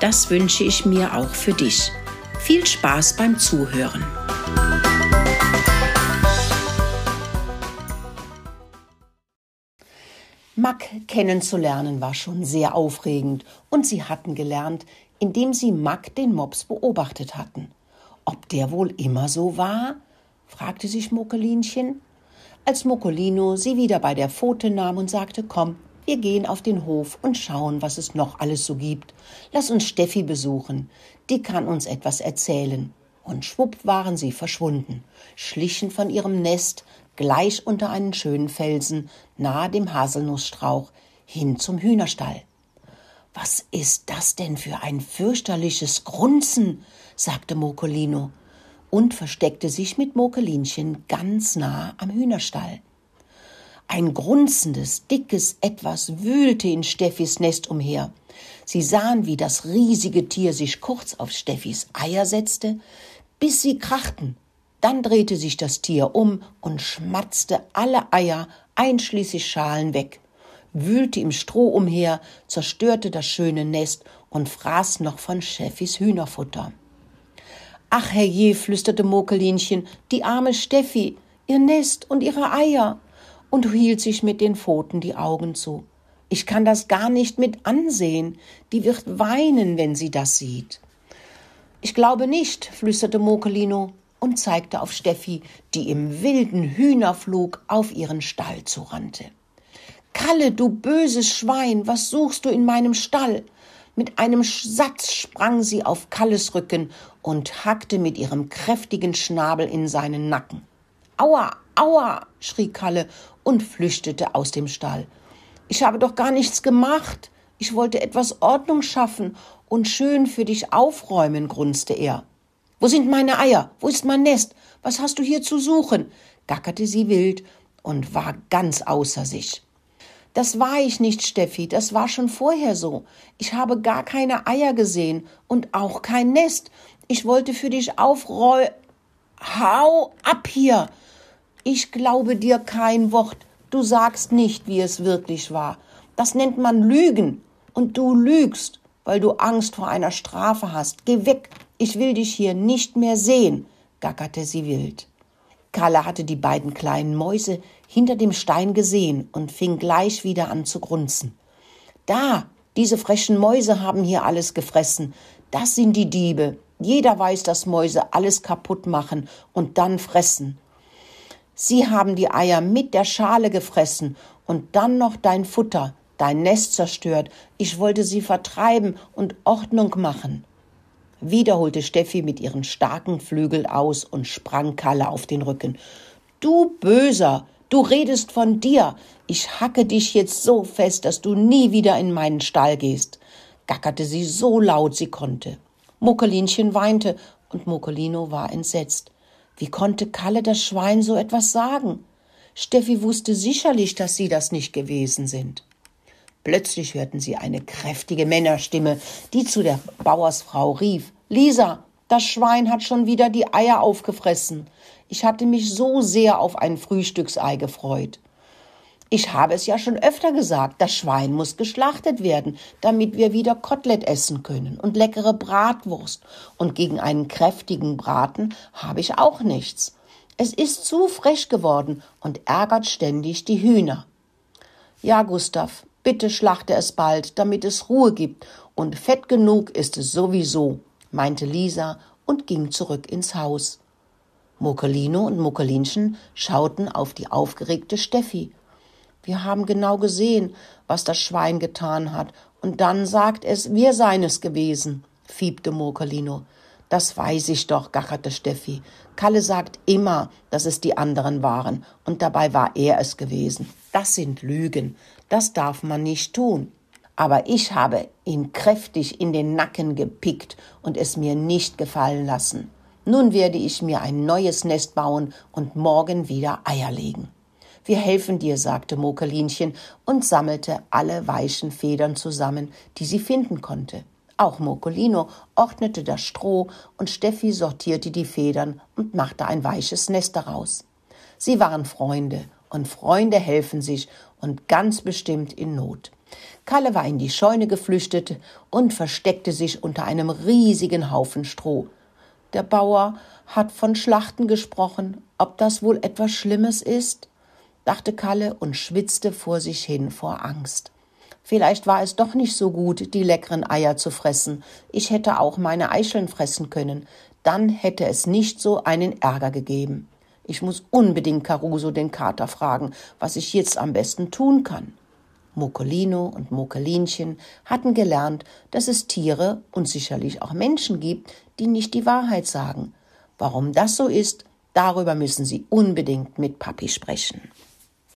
Das wünsche ich mir auch für dich. Viel Spaß beim Zuhören. Mack kennenzulernen war schon sehr aufregend und sie hatten gelernt, indem sie Mack den Mops beobachtet hatten. Ob der wohl immer so war? fragte sich Mokelinchen. Als Mokolino sie wieder bei der Pfote nahm und sagte, komm, wir gehen auf den Hof und schauen, was es noch alles so gibt. Lass uns Steffi besuchen. Die kann uns etwas erzählen. Und schwupp waren sie verschwunden, schlichen von ihrem Nest gleich unter einen schönen Felsen nahe dem Haselnussstrauch hin zum Hühnerstall. Was ist das denn für ein fürchterliches Grunzen? sagte Mokolino und versteckte sich mit Mokelinchen ganz nah am Hühnerstall. Ein grunzendes, dickes Etwas wühlte in Steffis Nest umher. Sie sahen, wie das riesige Tier sich kurz auf Steffis Eier setzte, bis sie krachten. Dann drehte sich das Tier um und schmatzte alle Eier, einschließlich Schalen, weg, wühlte im Stroh umher, zerstörte das schöne Nest und fraß noch von Steffis Hühnerfutter. Ach, herrje, flüsterte Mokelinchen, die arme Steffi, ihr Nest und ihre Eier und hielt sich mit den Pfoten die Augen zu. Ich kann das gar nicht mit ansehen. Die wird weinen, wenn sie das sieht. Ich glaube nicht, flüsterte Mokelino und zeigte auf Steffi, die im wilden Hühnerflug auf ihren Stall zurannte. Kalle, du böses Schwein, was suchst du in meinem Stall? Mit einem Satz sprang sie auf Kalles Rücken und hackte mit ihrem kräftigen Schnabel in seinen Nacken. Aua, aua, schrie Kalle und flüchtete aus dem Stall. Ich habe doch gar nichts gemacht. Ich wollte etwas Ordnung schaffen und schön für dich aufräumen, grunzte er. Wo sind meine Eier? Wo ist mein Nest? Was hast du hier zu suchen? gackerte sie wild und war ganz außer sich. Das war ich nicht, Steffi, das war schon vorher so. Ich habe gar keine Eier gesehen und auch kein Nest. Ich wollte für dich aufräu. Hau ab hier! Ich glaube dir kein Wort. Du sagst nicht, wie es wirklich war. Das nennt man Lügen. Und du lügst, weil du Angst vor einer Strafe hast. Geh weg. Ich will dich hier nicht mehr sehen, gackerte sie wild. Kalle hatte die beiden kleinen Mäuse hinter dem Stein gesehen und fing gleich wieder an zu grunzen. Da, diese frechen Mäuse haben hier alles gefressen. Das sind die Diebe. Jeder weiß, dass Mäuse alles kaputt machen und dann fressen. Sie haben die Eier mit der Schale gefressen und dann noch dein Futter, dein Nest zerstört. Ich wollte sie vertreiben und Ordnung machen. Wieder holte Steffi mit ihren starken Flügel aus und sprang Kalle auf den Rücken. Du Böser, du redest von dir. Ich hacke dich jetzt so fest, dass du nie wieder in meinen Stall gehst, gackerte sie so laut sie konnte. Muckelinchen weinte und Muckelino war entsetzt. Wie konnte Kalle das Schwein so etwas sagen? Steffi wusste sicherlich, dass sie das nicht gewesen sind. Plötzlich hörten sie eine kräftige Männerstimme, die zu der Bauersfrau rief Lisa, das Schwein hat schon wieder die Eier aufgefressen. Ich hatte mich so sehr auf ein Frühstücksei gefreut. Ich habe es ja schon öfter gesagt, das Schwein muss geschlachtet werden, damit wir wieder Kotelett essen können und leckere Bratwurst. Und gegen einen kräftigen Braten habe ich auch nichts. Es ist zu frech geworden und ärgert ständig die Hühner. Ja, Gustav, bitte schlachte es bald, damit es Ruhe gibt, und fett genug ist es sowieso, meinte Lisa und ging zurück ins Haus. Mokelino und Mokelinchen schauten auf die aufgeregte Steffi wir haben genau gesehen, was das Schwein getan hat, und dann sagt es, wir seien es gewesen, fiebte Murkelino. Das weiß ich doch, gacherte Steffi. Kalle sagt immer, dass es die anderen waren, und dabei war er es gewesen. Das sind Lügen. Das darf man nicht tun. aber ich habe ihn kräftig in den Nacken gepickt und es mir nicht gefallen lassen. Nun werde ich mir ein neues Nest bauen und morgen wieder Eier legen. Wir helfen dir, sagte Mokelinchen und sammelte alle weichen Federn zusammen, die sie finden konnte. Auch Mokolino ordnete das Stroh und Steffi sortierte die Federn und machte ein weiches Nest daraus. Sie waren Freunde und Freunde helfen sich und ganz bestimmt in Not. Kalle war in die Scheune geflüchtet und versteckte sich unter einem riesigen Haufen Stroh. Der Bauer hat von Schlachten gesprochen. Ob das wohl etwas Schlimmes ist? Dachte Kalle und schwitzte vor sich hin vor Angst. Vielleicht war es doch nicht so gut, die leckeren Eier zu fressen. Ich hätte auch meine Eicheln fressen können. Dann hätte es nicht so einen Ärger gegeben. Ich muss unbedingt Caruso den Kater fragen, was ich jetzt am besten tun kann. Mokolino und Mokelinchen hatten gelernt, dass es Tiere und sicherlich auch Menschen gibt, die nicht die Wahrheit sagen. Warum das so ist, darüber müssen sie unbedingt mit Papi sprechen.